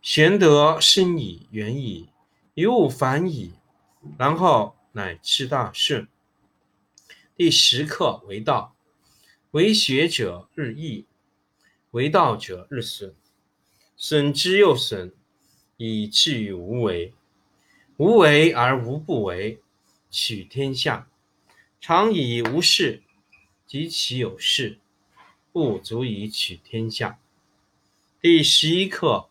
玄德生矣，远矣，于物反矣，然后乃至大顺。第十课为道。为学者日益，为道者日损，损之又损，以至于无为。无为而无不为，取天下常以无事，及其有事，不足以取天下。第十一课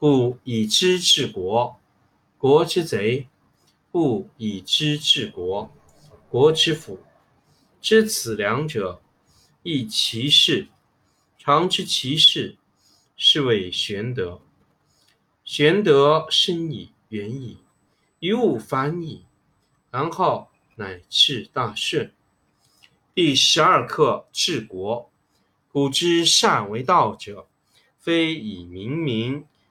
故以知治国，国之贼；不以知治国，国之福。知此两者，亦其事。常知其事，是谓玄德。玄德深矣。远矣，于物反矣，然后乃至大顺。第十二课治国。古之善为道者，非以明民，